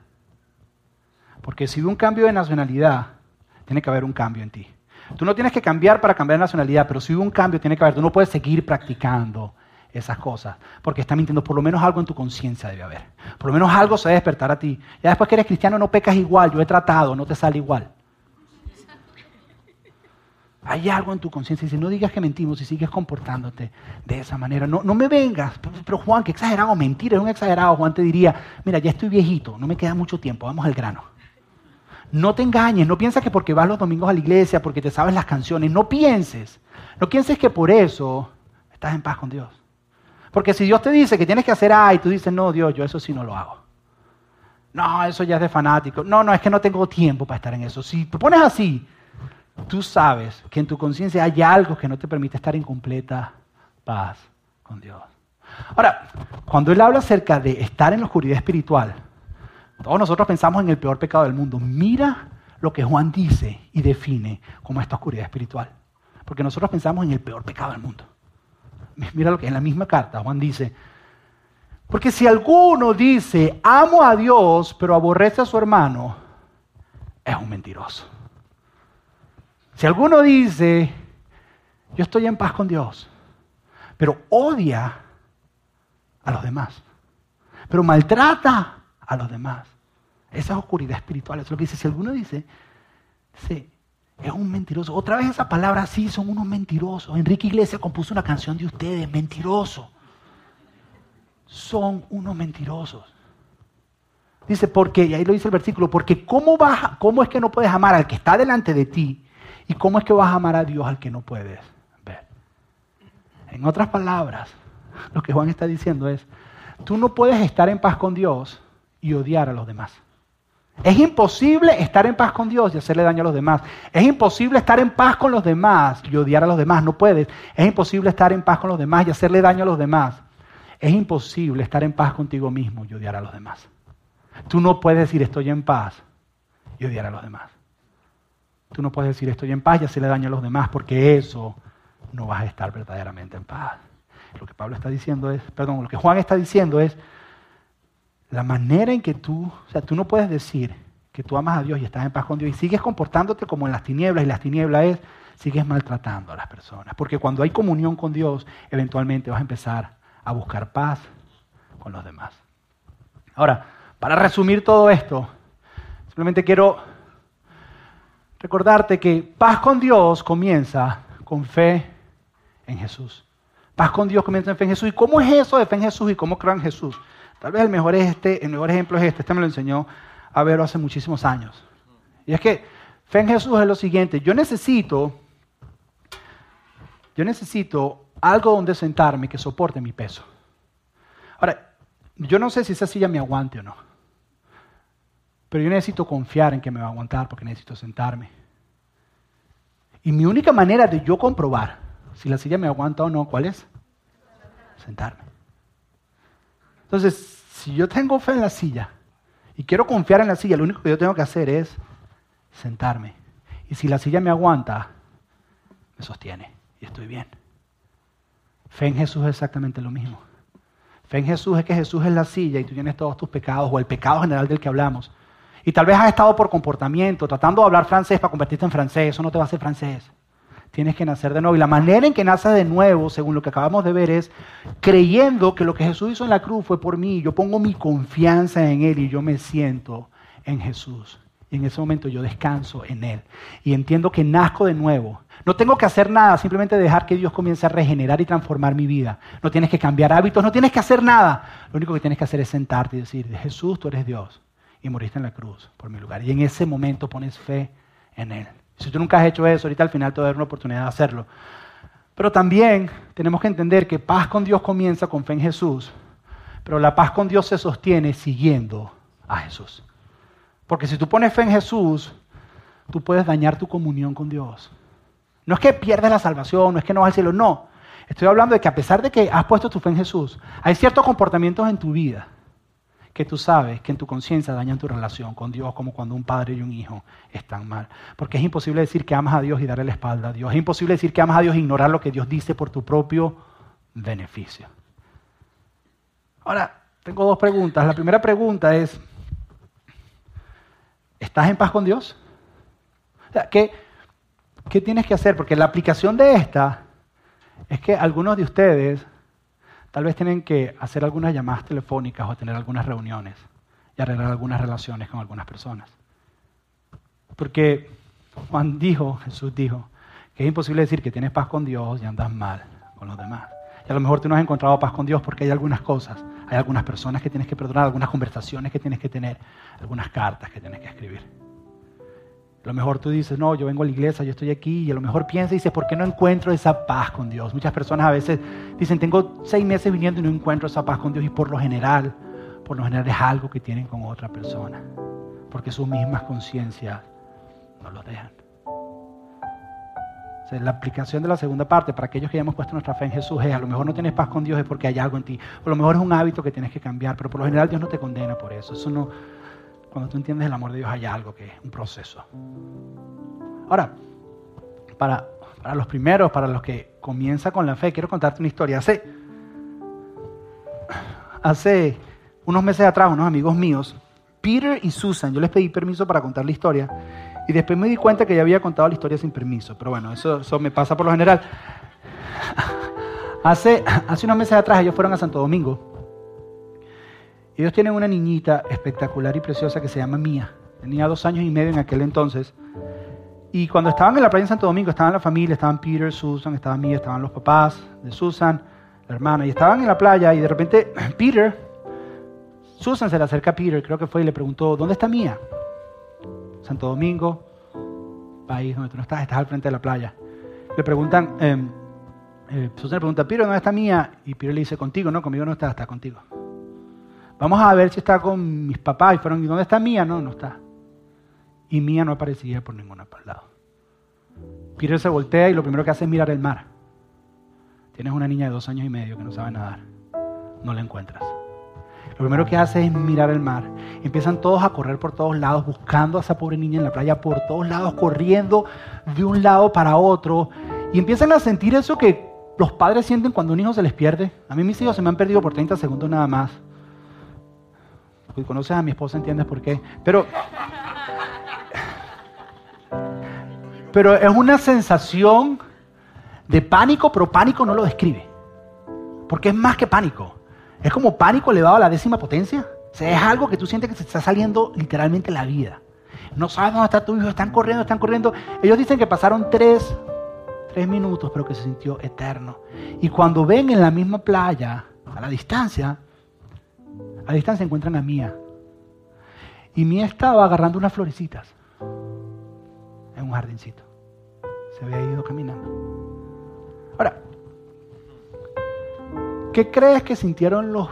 Porque si hubo un cambio de nacionalidad, tiene que haber un cambio en ti. Tú no tienes que cambiar para cambiar de nacionalidad, pero si hubo un cambio, tiene que haber. Tú no puedes seguir practicando esas cosas, porque está mintiendo. Por lo menos algo en tu conciencia debe haber. Por lo menos algo se debe despertar a ti. Ya después que eres cristiano no pecas igual, yo he tratado, no te sale igual. Hay algo en tu conciencia. Dice, no digas que mentimos y sigues comportándote de esa manera. No, no me vengas. Pero Juan, qué exagerado. Mentira, es un exagerado. Juan te diría, mira, ya estoy viejito, no me queda mucho tiempo, vamos al grano. No te engañes, no pienses que porque vas los domingos a la iglesia, porque te sabes las canciones, no pienses. No pienses que por eso estás en paz con Dios. Porque si Dios te dice que tienes que hacer A y tú dices, no, Dios, yo eso sí no lo hago. No, eso ya es de fanático. No, no, es que no tengo tiempo para estar en eso. Si te pones así, tú sabes que en tu conciencia hay algo que no te permite estar en completa paz con Dios. Ahora, cuando él habla acerca de estar en la oscuridad espiritual, todos nosotros pensamos en el peor pecado del mundo. Mira lo que Juan dice y define como esta oscuridad espiritual. Porque nosotros pensamos en el peor pecado del mundo. mira lo que en la misma carta Juan dice, porque si alguno dice, amo a Dios, pero aborrece a su hermano, es un mentiroso. Si alguno dice, yo estoy en paz con Dios, pero odia a los demás, pero maltrata a los demás, esa es oscuridad espiritual. Eso es lo que dice. Si alguno dice, sí, es un mentiroso. Otra vez esa palabra, sí, son unos mentirosos. Enrique Iglesias compuso una canción de ustedes, mentiroso. Son unos mentirosos. Dice, porque, y ahí lo dice el versículo, porque ¿cómo, vas, ¿cómo es que no puedes amar al que está delante de ti? ¿Y cómo es que vas a amar a Dios al que no puedes ver? En otras palabras, lo que Juan está diciendo es, tú no puedes estar en paz con Dios y odiar a los demás. Es imposible estar en paz con Dios y hacerle daño a los demás. Es imposible estar en paz con los demás y odiar a los demás. No puedes. Es imposible estar en paz con los demás y hacerle daño a los demás. Es imposible estar en paz contigo mismo y odiar a los demás. Tú no puedes decir estoy en paz y odiar a los demás. Tú no puedes decir estoy en paz y hacerle daño a los demás porque eso no vas a estar verdaderamente en paz. Lo que Pablo está diciendo es, perdón, lo que Juan está diciendo es, la manera en que tú, o sea, tú no puedes decir que tú amas a Dios y estás en paz con Dios y sigues comportándote como en las tinieblas y las tinieblas es, sigues maltratando a las personas. Porque cuando hay comunión con Dios, eventualmente vas a empezar a buscar paz con los demás. Ahora, para resumir todo esto, simplemente quiero recordarte que paz con Dios comienza con fe en Jesús. Paz con Dios comienza en fe en Jesús. ¿Y cómo es eso de fe en Jesús y cómo creo en Jesús? Tal vez el mejor, es este, el mejor ejemplo es este, este me lo enseñó a verlo hace muchísimos años. Y es que fe en Jesús es lo siguiente, yo necesito, yo necesito algo donde sentarme que soporte mi peso. Ahora, yo no sé si esa silla me aguante o no, pero yo necesito confiar en que me va a aguantar porque necesito sentarme. Y mi única manera de yo comprobar si la silla me aguanta o no, ¿cuál es? Sentarme. Entonces, si yo tengo fe en la silla y quiero confiar en la silla, lo único que yo tengo que hacer es sentarme. Y si la silla me aguanta, me sostiene y estoy bien. Fe en Jesús es exactamente lo mismo. Fe en Jesús es que Jesús es la silla y tú tienes todos tus pecados o el pecado general del que hablamos. Y tal vez has estado por comportamiento, tratando de hablar francés para convertirte en francés, eso no te va a hacer francés tienes que nacer de nuevo. Y la manera en que naces de nuevo, según lo que acabamos de ver, es creyendo que lo que Jesús hizo en la cruz fue por mí. Yo pongo mi confianza en Él y yo me siento en Jesús. Y en ese momento yo descanso en Él. Y entiendo que nazco de nuevo. No tengo que hacer nada, simplemente dejar que Dios comience a regenerar y transformar mi vida. No tienes que cambiar hábitos, no tienes que hacer nada. Lo único que tienes que hacer es sentarte y decir, Jesús, tú eres Dios. Y moriste en la cruz por mi lugar. Y en ese momento pones fe en Él. Si tú nunca has hecho eso, ahorita al final te va a dar una oportunidad de hacerlo. Pero también tenemos que entender que paz con Dios comienza con fe en Jesús, pero la paz con Dios se sostiene siguiendo a Jesús. Porque si tú pones fe en Jesús, tú puedes dañar tu comunión con Dios. No es que pierdas la salvación, no es que no vas al cielo, no. Estoy hablando de que a pesar de que has puesto tu fe en Jesús, hay ciertos comportamientos en tu vida que tú sabes que en tu conciencia dañan tu relación con Dios, como cuando un padre y un hijo están mal. Porque es imposible decir que amas a Dios y darle la espalda a Dios. Es imposible decir que amas a Dios e ignorar lo que Dios dice por tu propio beneficio. Ahora, tengo dos preguntas. La primera pregunta es, ¿estás en paz con Dios? ¿qué, ¿Qué tienes que hacer? Porque la aplicación de esta es que algunos de ustedes Tal vez tienen que hacer algunas llamadas telefónicas o tener algunas reuniones y arreglar algunas relaciones con algunas personas. Porque Juan dijo, Jesús dijo, que es imposible decir que tienes paz con Dios y andas mal con los demás. Y a lo mejor tú no has encontrado paz con Dios porque hay algunas cosas, hay algunas personas que tienes que perdonar, algunas conversaciones que tienes que tener, algunas cartas que tienes que escribir. A lo mejor tú dices, no, yo vengo a la iglesia, yo estoy aquí, y a lo mejor piensas y dices, ¿por qué no encuentro esa paz con Dios? Muchas personas a veces dicen, tengo seis meses viniendo y no encuentro esa paz con Dios, y por lo general, por lo general es algo que tienen con otra persona, porque sus mismas conciencias no lo dejan. la aplicación de la segunda parte, para aquellos que ya hemos puesto nuestra fe en Jesús, es a lo mejor no tienes paz con Dios es porque hay algo en ti, a lo mejor es un hábito que tienes que cambiar, pero por lo general Dios no te condena por eso. Eso no, cuando tú entiendes el amor de Dios hay algo que es un proceso. Ahora, para, para los primeros, para los que comienza con la fe, quiero contarte una historia. Hace, hace unos meses atrás, unos amigos míos, Peter y Susan, yo les pedí permiso para contar la historia y después me di cuenta que ya había contado la historia sin permiso, pero bueno, eso, eso me pasa por lo general. Hace, hace unos meses atrás ellos fueron a Santo Domingo. Ellos tienen una niñita espectacular y preciosa que se llama Mía. Tenía dos años y medio en aquel entonces. Y cuando estaban en la playa en Santo Domingo, estaban la familia, estaban Peter, Susan, estaba Mía, estaban los papás de Susan, la hermana, y estaban en la playa y de repente Peter, Susan se le acerca a Peter, creo que fue, y le preguntó, ¿dónde está Mía? Santo Domingo, país donde tú no estás, estás al frente de la playa. Le preguntan, eh, eh, Susan le pregunta, Peter, ¿dónde está Mía? Y Peter le dice, contigo, no, conmigo no está, está contigo. Vamos a ver si está con mis papás. Y fueron, ¿y dónde está Mía? No, no está. Y Mía no aparecía por ninguna lado. Peter se voltea y lo primero que hace es mirar el mar. Tienes una niña de dos años y medio que no sabe nadar. No la encuentras. Lo primero que hace es mirar el mar. Empiezan todos a correr por todos lados, buscando a esa pobre niña en la playa, por todos lados, corriendo de un lado para otro. Y empiezan a sentir eso que los padres sienten cuando un hijo se les pierde. A mí mis hijos se me han perdido por 30 segundos nada más. Conoces a mi esposa, entiendes por qué. Pero, pero es una sensación de pánico, pero pánico no lo describe. Porque es más que pánico. Es como pánico elevado a la décima potencia. O sea, es algo que tú sientes que se está saliendo literalmente la vida. No sabes dónde está tu hijo, están corriendo, están corriendo. Ellos dicen que pasaron tres, tres minutos, pero que se sintió eterno. Y cuando ven en la misma playa, a la distancia, a distancia encuentran a Mía. Y Mía estaba agarrando unas florecitas en un jardincito. Se había ido caminando. Ahora, ¿qué crees que sintieron los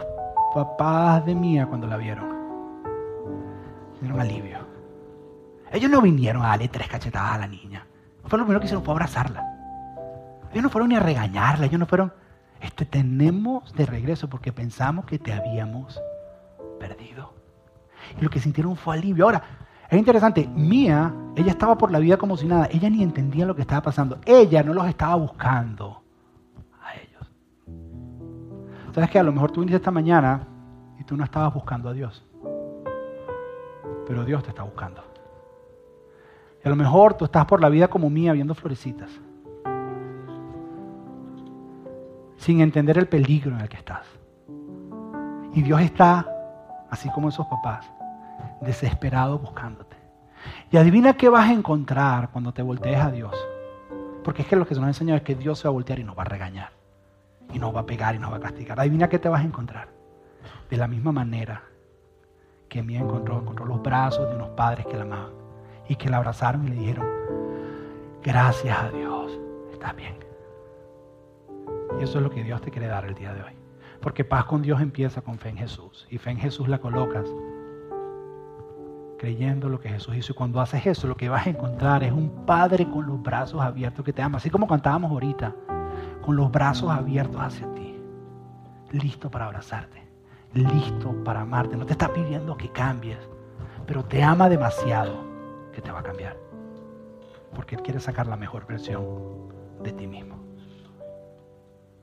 papás de Mía cuando la vieron? Sintieron alivio. Ellos no vinieron a darle tres cachetadas a la niña. Fue lo primero que hicieron fue abrazarla. Ellos no fueron ni a regañarla, ellos no fueron, este, tenemos de regreso porque pensamos que te habíamos perdido. Y lo que sintieron fue alivio. Ahora, es interesante, Mía, ella estaba por la vida como si nada, ella ni entendía lo que estaba pasando, ella no los estaba buscando a ellos. Sabes que a lo mejor tú viniste esta mañana y tú no estabas buscando a Dios, pero Dios te está buscando. Y a lo mejor tú estás por la vida como Mía viendo florecitas, sin entender el peligro en el que estás. Y Dios está así como esos papás, desesperados buscándote. Y adivina qué vas a encontrar cuando te voltees a Dios. Porque es que lo que se nos ha enseñado es que Dios se va a voltear y nos va a regañar. Y nos va a pegar y nos va a castigar. Adivina qué te vas a encontrar. De la misma manera que Mía encontró, encontró los brazos de unos padres que la amaban. Y que la abrazaron y le dijeron, gracias a Dios, estás bien. Y eso es lo que Dios te quiere dar el día de hoy. Porque paz con Dios empieza con fe en Jesús. Y fe en Jesús la colocas creyendo lo que Jesús hizo. Y cuando haces eso, lo que vas a encontrar es un Padre con los brazos abiertos que te ama. Así como cantábamos ahorita, con los brazos abiertos hacia ti. Listo para abrazarte. Listo para amarte. No te está pidiendo que cambies, pero te ama demasiado que te va a cambiar. Porque Él quiere sacar la mejor versión de ti mismo.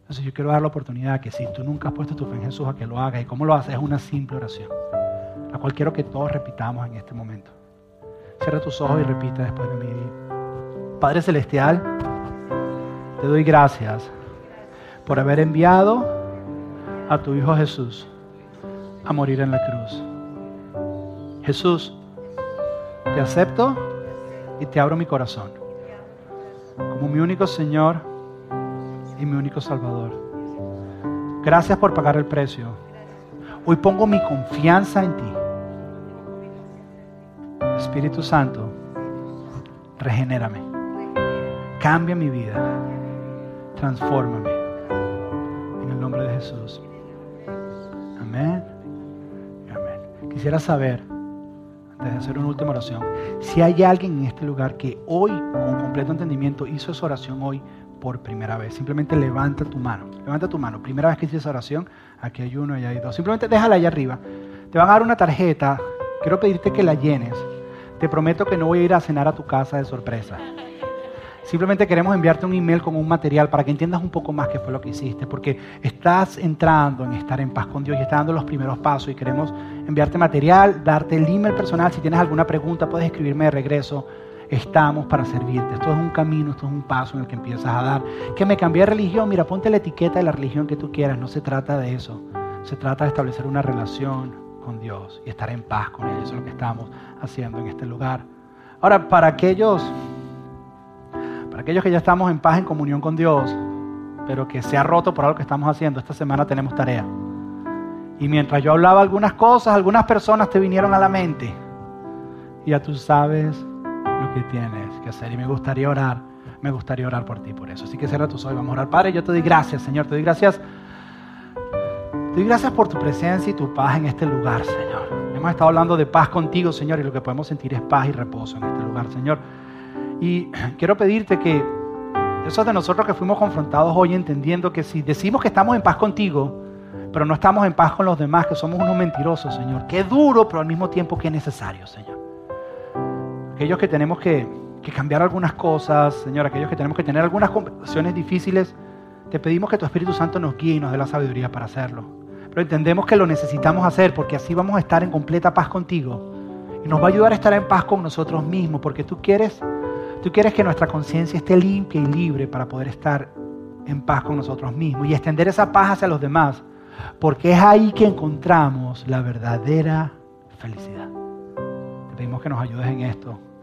Entonces yo quiero dar la oportunidad que si tú nunca has puesto tu fe en Jesús, a que lo hagas. ¿Y cómo lo haces? Es una simple oración, la cual quiero que todos repitamos en este momento. Cierra tus ojos y repite después de mí. Padre Celestial, te doy gracias por haber enviado a tu Hijo Jesús a morir en la cruz. Jesús, te acepto y te abro mi corazón como mi único Señor y mi único Salvador. Gracias por pagar el precio. Hoy pongo mi confianza en ti. Espíritu Santo, regenérame. Cambia mi vida. Transfórmame. En el nombre de Jesús. Amén. Amén. Quisiera saber, antes de hacer una última oración, si hay alguien en este lugar que hoy, con completo entendimiento, hizo esa oración hoy por primera vez. Simplemente levanta tu mano. Levanta tu mano. Primera vez que hiciste esa oración, aquí hay uno y hay dos. Simplemente déjala allá arriba. Te van a dar una tarjeta. Quiero pedirte que la llenes. Te prometo que no voy a ir a cenar a tu casa de sorpresa. Simplemente queremos enviarte un email con un material para que entiendas un poco más qué fue lo que hiciste, porque estás entrando en estar en paz con Dios y estás dando los primeros pasos y queremos enviarte material, darte el email personal. Si tienes alguna pregunta, puedes escribirme de regreso. Estamos para servirte. Esto es un camino, esto es un paso en el que empiezas a dar. Que me cambié de religión, mira, ponte la etiqueta de la religión que tú quieras. No se trata de eso. Se trata de establecer una relación con Dios y estar en paz con Él. Eso es lo que estamos haciendo en este lugar. Ahora, para aquellos para aquellos que ya estamos en paz, en comunión con Dios, pero que se ha roto por algo que estamos haciendo, esta semana tenemos tarea. Y mientras yo hablaba algunas cosas, algunas personas te vinieron a la mente. Y ya tú sabes lo que tienes que hacer. Y me gustaría orar, me gustaría orar por ti por eso. Así que cierra tus ojos, vamos a orar. Padre, yo te doy gracias, Señor, te doy gracias. Te doy gracias por tu presencia y tu paz en este lugar, Señor. Hemos estado hablando de paz contigo, Señor, y lo que podemos sentir es paz y reposo en este lugar, Señor. Y quiero pedirte que esos de nosotros que fuimos confrontados hoy entendiendo que si decimos que estamos en paz contigo, pero no estamos en paz con los demás, que somos unos mentirosos, Señor. Qué duro, pero al mismo tiempo que necesario, Señor. Aquellos que tenemos que, cambiar algunas cosas, Señor, aquellos que tenemos que tener algunas conversaciones difíciles, te pedimos que tu Espíritu Santo nos guíe y nos dé la sabiduría para hacerlo. Pero entendemos que lo necesitamos hacer porque así vamos a estar en completa paz contigo. Y nos va a ayudar a estar en paz con nosotros mismos porque tú quieres Tú quieres que nuestra conciencia esté limpia y libre para poder estar en paz con nosotros mismos y extender esa paz hacia los demás, porque es ahí que encontramos la verdadera felicidad. Te pedimos que nos ayudes en esto.